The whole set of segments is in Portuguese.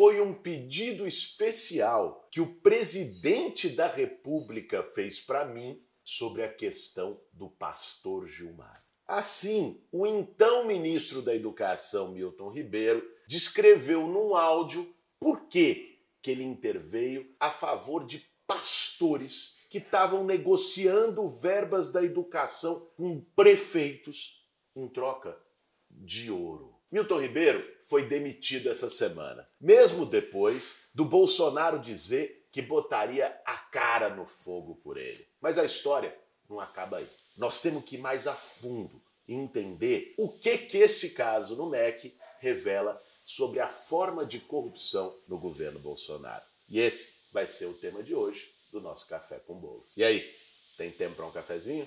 foi um pedido especial que o presidente da República fez para mim sobre a questão do pastor Gilmar. Assim, o então ministro da Educação, Milton Ribeiro, descreveu num áudio por que, que ele interveio a favor de pastores que estavam negociando verbas da educação com prefeitos em troca de ouro. Milton Ribeiro foi demitido essa semana, mesmo depois do Bolsonaro dizer que botaria a cara no fogo por ele. Mas a história não acaba aí. Nós temos que ir mais a fundo e entender o que que esse caso no MEC revela sobre a forma de corrupção no governo Bolsonaro. E esse vai ser o tema de hoje do nosso Café com Bolos. E aí, tem tempo para um cafezinho?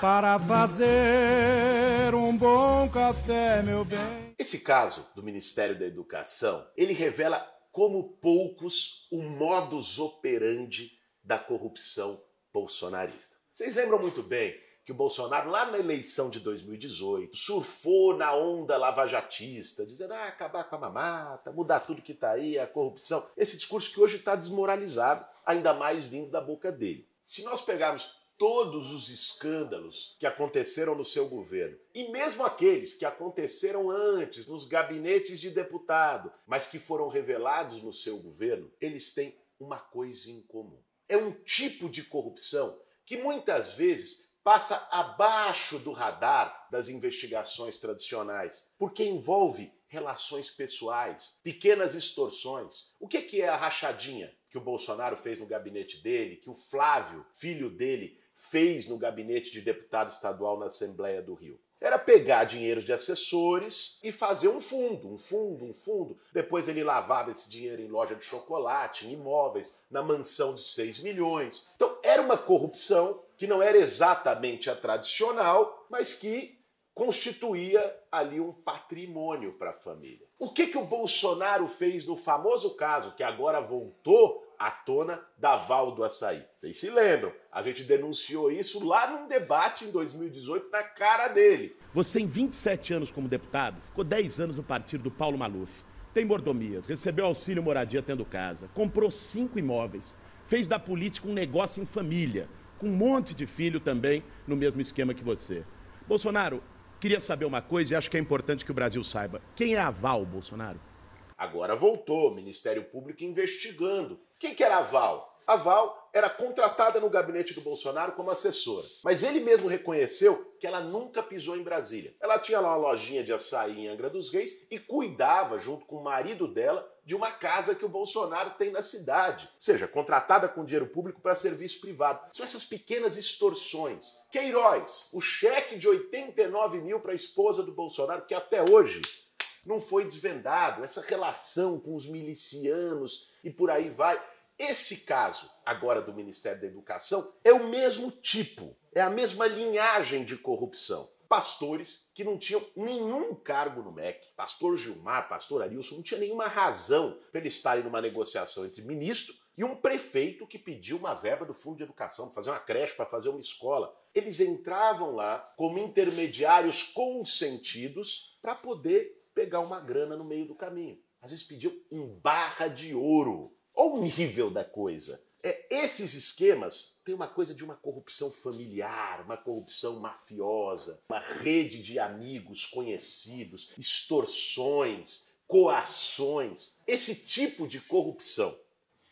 Para fazer um bom café, meu bem. Esse caso do Ministério da Educação, ele revela como poucos o modus operandi da corrupção bolsonarista. Vocês lembram muito bem que o Bolsonaro, lá na eleição de 2018, surfou na onda lavajatista, dizendo ah, acabar com a mamata, mudar tudo que está aí, a corrupção. Esse discurso que hoje está desmoralizado, ainda mais vindo da boca dele. Se nós pegarmos todos os escândalos que aconteceram no seu governo, e mesmo aqueles que aconteceram antes nos gabinetes de deputado, mas que foram revelados no seu governo, eles têm uma coisa em comum. É um tipo de corrupção que muitas vezes passa abaixo do radar das investigações tradicionais, porque envolve relações pessoais, pequenas extorsões. O que é a rachadinha que o Bolsonaro fez no gabinete dele, que o Flávio, filho dele, fez no gabinete de deputado estadual na Assembleia do Rio? Era pegar dinheiro de assessores e fazer um fundo, um fundo, um fundo. Depois ele lavava esse dinheiro em loja de chocolate, em imóveis, na mansão de 6 milhões. Então era uma corrupção que não era exatamente a tradicional, mas que constituía ali um patrimônio para a família. O que, que o Bolsonaro fez no famoso caso, que agora voltou à tona da Val do Açaí? Vocês se lembram? A gente denunciou isso lá num debate em 2018 na cara dele. Você tem 27 anos como deputado, ficou 10 anos no partido do Paulo Maluf, tem mordomias, recebeu auxílio moradia tendo casa, comprou cinco imóveis, fez da política um negócio em família com um monte de filho também no mesmo esquema que você. Bolsonaro, queria saber uma coisa e acho que é importante que o Brasil saiba. Quem é a Val, Bolsonaro? Agora voltou, Ministério Público investigando. Quem que era a Val? A Val era contratada no gabinete do Bolsonaro como assessora. Mas ele mesmo reconheceu que ela nunca pisou em Brasília. Ela tinha lá uma lojinha de açaí em Angra dos Reis e cuidava, junto com o marido dela, de uma casa que o Bolsonaro tem na cidade. Ou seja, contratada com dinheiro público para serviço privado. São essas pequenas extorsões. Queiroz, o cheque de 89 mil para a esposa do Bolsonaro, que até hoje não foi desvendado. Essa relação com os milicianos e por aí vai. Esse caso, agora do Ministério da Educação, é o mesmo tipo, é a mesma linhagem de corrupção. Pastores que não tinham nenhum cargo no MEC, pastor Gilmar, pastor Arilson, não tinha nenhuma razão para eles estarem numa negociação entre ministro e um prefeito que pediu uma verba do Fundo de Educação para fazer uma creche, para fazer uma escola. Eles entravam lá como intermediários consentidos para poder pegar uma grana no meio do caminho. Às vezes pediam em barra de ouro. Olha o nível da coisa. É, esses esquemas têm uma coisa de uma corrupção familiar, uma corrupção mafiosa, uma rede de amigos conhecidos, extorsões, coações. Esse tipo de corrupção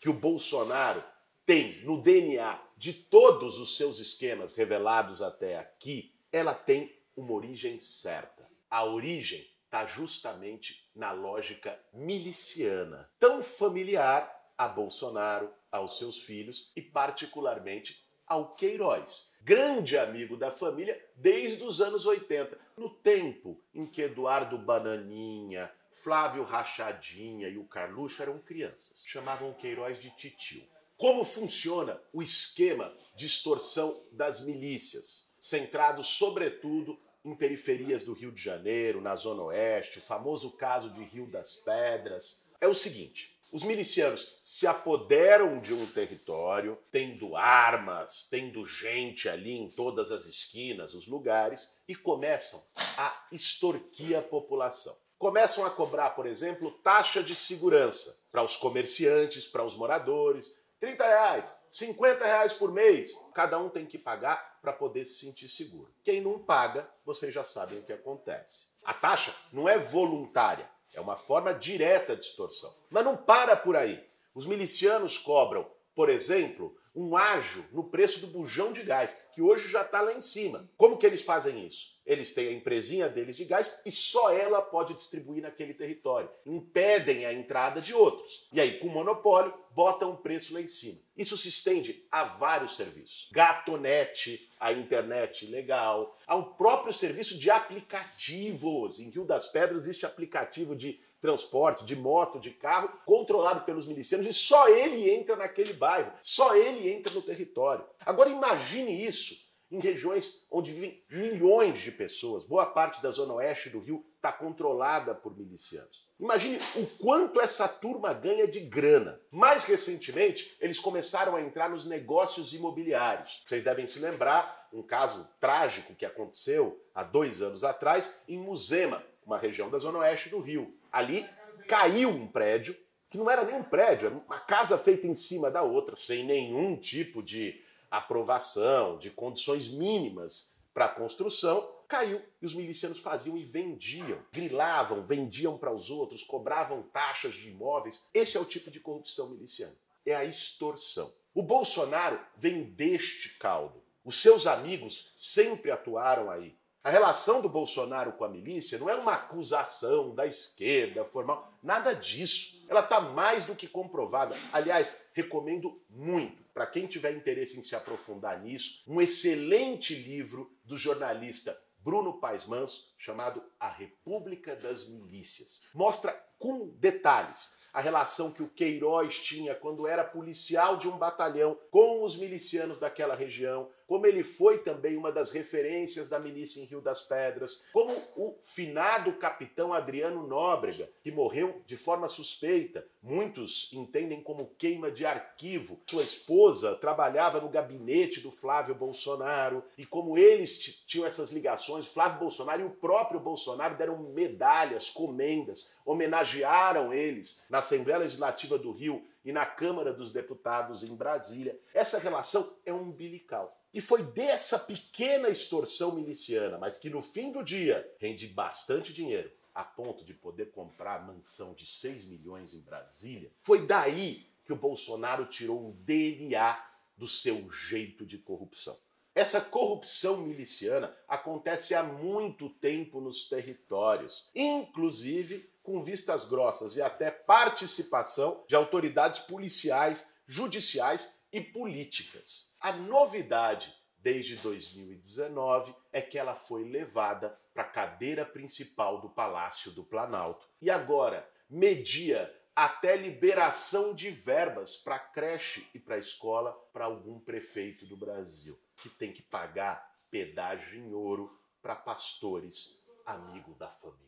que o Bolsonaro tem no DNA de todos os seus esquemas revelados até aqui, ela tem uma origem certa. A origem está justamente na lógica miliciana, tão familiar a Bolsonaro, aos seus filhos e, particularmente, ao Queiroz, grande amigo da família desde os anos 80, no tempo em que Eduardo Bananinha, Flávio Rachadinha e o Carluxo eram crianças. Chamavam o Queiroz de titio. Como funciona o esquema de extorsão das milícias, centrado sobretudo em periferias do Rio de Janeiro, na Zona Oeste, o famoso caso de Rio das Pedras? É o seguinte: os milicianos se apoderam de um território, tendo armas, tendo gente ali em todas as esquinas, os lugares, e começam a extorquir a população. começam a cobrar, por exemplo, taxa de segurança para os comerciantes, para os moradores. 30 reais, 50 reais por mês. Cada um tem que pagar para poder se sentir seguro. Quem não paga, vocês já sabem o que acontece. A taxa não é voluntária, é uma forma direta de extorsão. Mas não para por aí. Os milicianos cobram, por exemplo, um ágio no preço do bujão de gás, que hoje já está lá em cima. Como que eles fazem isso? Eles têm a empresinha deles de gás e só ela pode distribuir naquele território. Impedem a entrada de outros. E aí, com o monopólio, botam o preço lá em cima. Isso se estende a vários serviços. Gatonete, a internet legal, ao próprio serviço de aplicativos. Em Rio das Pedras existe aplicativo de transporte, de moto, de carro, controlado pelos milicianos e só ele entra naquele bairro, só ele entra no território. Agora imagine isso em regiões onde vivem milhões de pessoas, boa parte da zona oeste do Rio está controlada por milicianos. Imagine o quanto essa turma ganha de grana. Mais recentemente, eles começaram a entrar nos negócios imobiliários. Vocês devem se lembrar um caso trágico que aconteceu há dois anos atrás em Muzema, uma região da zona oeste do Rio. Ali caiu um prédio, que não era nem um prédio, era uma casa feita em cima da outra, sem nenhum tipo de aprovação, de condições mínimas para a construção, caiu e os milicianos faziam e vendiam, grilavam, vendiam para os outros, cobravam taxas de imóveis. Esse é o tipo de corrupção miliciana. É a extorsão. O Bolsonaro vem deste caldo. Os seus amigos sempre atuaram aí. A relação do Bolsonaro com a milícia não é uma acusação da esquerda formal, nada disso. Ela está mais do que comprovada. Aliás, recomendo muito, para quem tiver interesse em se aprofundar nisso, um excelente livro do jornalista Bruno Paes Manso, chamado A República das Milícias. Mostra com detalhes a relação que o Queiroz tinha quando era policial de um batalhão com os milicianos daquela região, como ele foi também uma das referências da milícia em Rio das Pedras, como o finado capitão Adriano Nóbrega, que morreu de forma suspeita, muitos entendem como queima de arquivo. Sua esposa trabalhava no gabinete do Flávio Bolsonaro e como eles tinham essas ligações, Flávio Bolsonaro e o próprio Bolsonaro deram medalhas, comendas, homenagearam eles na Assembleia Legislativa do Rio e na Câmara dos Deputados em Brasília. Essa relação é umbilical. E foi dessa pequena extorsão miliciana, mas que no fim do dia rende bastante dinheiro, a ponto de poder comprar mansão de 6 milhões em Brasília, foi daí que o Bolsonaro tirou um DNA do seu jeito de corrupção. Essa corrupção miliciana acontece há muito tempo nos territórios, inclusive com vistas grossas e até participação de autoridades policiais, judiciais e políticas. A novidade desde 2019 é que ela foi levada para a cadeira principal do Palácio do Planalto e agora media até liberação de verbas para creche e para escola para algum prefeito do Brasil que tem que pagar pedágio em ouro para pastores amigo da família.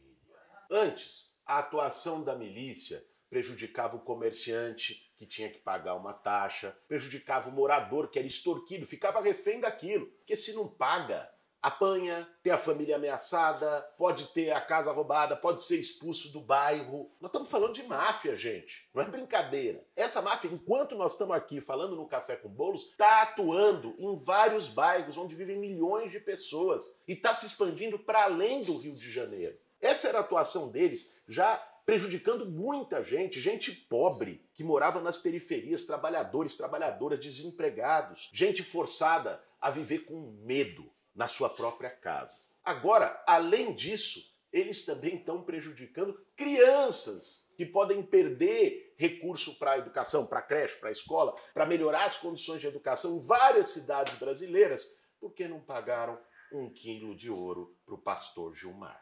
Antes, a atuação da milícia prejudicava o comerciante que tinha que pagar uma taxa, prejudicava o morador que era extorquido, ficava refém daquilo, porque se não paga, apanha, tem a família ameaçada, pode ter a casa roubada, pode ser expulso do bairro. Nós estamos falando de máfia, gente. Não é brincadeira. Essa máfia, enquanto nós estamos aqui falando no Café com Bolos, está atuando em vários bairros onde vivem milhões de pessoas e está se expandindo para além do Rio de Janeiro. Essa era a atuação deles, já prejudicando muita gente, gente pobre que morava nas periferias, trabalhadores, trabalhadoras, desempregados, gente forçada a viver com medo na sua própria casa. Agora, além disso, eles também estão prejudicando crianças que podem perder recurso para a educação, para a creche, para a escola, para melhorar as condições de educação em várias cidades brasileiras, porque não pagaram um quilo de ouro para o pastor Gilmar.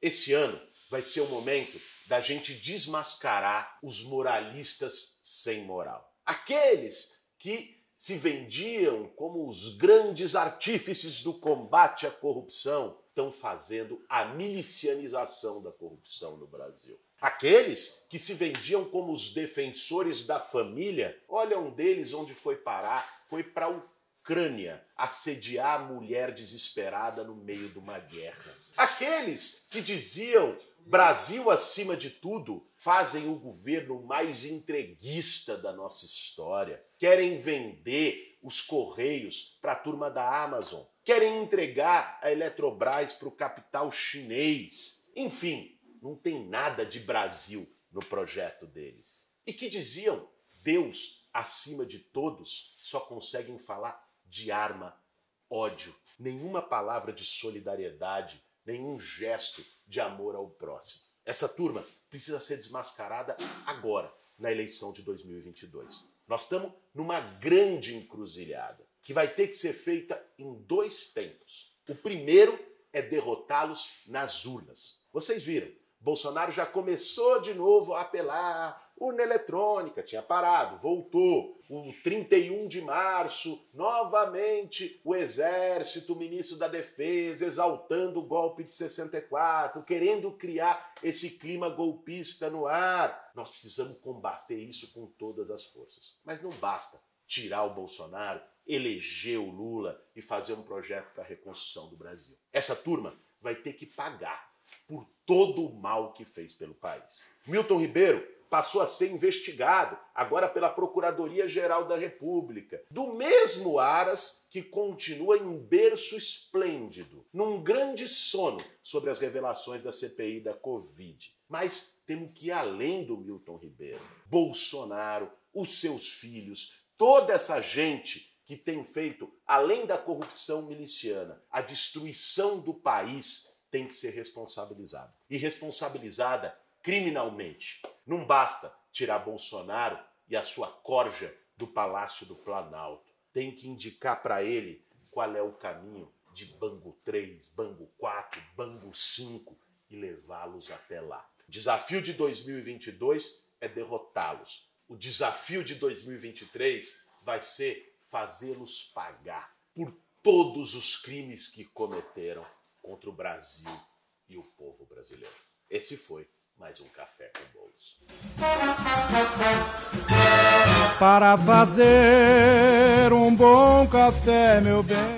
Esse ano vai ser o momento da gente desmascarar os moralistas sem moral. Aqueles que se vendiam como os grandes artífices do combate à corrupção estão fazendo a milicianização da corrupção no Brasil. Aqueles que se vendiam como os defensores da família, olha um deles onde foi parar, foi para o Ucrânia assediar a mulher desesperada no meio de uma guerra. Aqueles que diziam Brasil acima de tudo, fazem o governo mais entreguista da nossa história. Querem vender os Correios para a turma da Amazon. Querem entregar a Eletrobras para o capital chinês. Enfim, não tem nada de Brasil no projeto deles. E que diziam: Deus acima de todos, só conseguem falar de arma, ódio, nenhuma palavra de solidariedade, nenhum gesto de amor ao próximo. Essa turma precisa ser desmascarada agora, na eleição de 2022. Nós estamos numa grande encruzilhada que vai ter que ser feita em dois tempos. O primeiro é derrotá-los nas urnas. Vocês viram, Bolsonaro já começou de novo a apelar Urna eletrônica tinha parado, voltou. O 31 de março, novamente o Exército, o ministro da Defesa, exaltando o golpe de 64, querendo criar esse clima golpista no ar. Nós precisamos combater isso com todas as forças. Mas não basta tirar o Bolsonaro, eleger o Lula e fazer um projeto para a reconstrução do Brasil. Essa turma vai ter que pagar por todo o mal que fez pelo país. Milton Ribeiro passou a ser investigado, agora pela Procuradoria-Geral da República, do mesmo Aras que continua em berço esplêndido, num grande sono sobre as revelações da CPI da Covid. Mas temos que ir além do Milton Ribeiro. Bolsonaro, os seus filhos, toda essa gente que tem feito, além da corrupção miliciana, a destruição do país, tem que ser responsabilizada. E responsabilizada criminalmente. Não basta tirar Bolsonaro e a sua corja do Palácio do Planalto. Tem que indicar para ele qual é o caminho de Bangu 3, Bangu 4, Bangu 5 e levá-los até lá. O desafio de 2022 é derrotá-los. O desafio de 2023 vai ser fazê-los pagar por todos os crimes que cometeram contra o Brasil e o povo brasileiro. Esse foi mais um café com bolos. Para fazer um bom café, meu bem.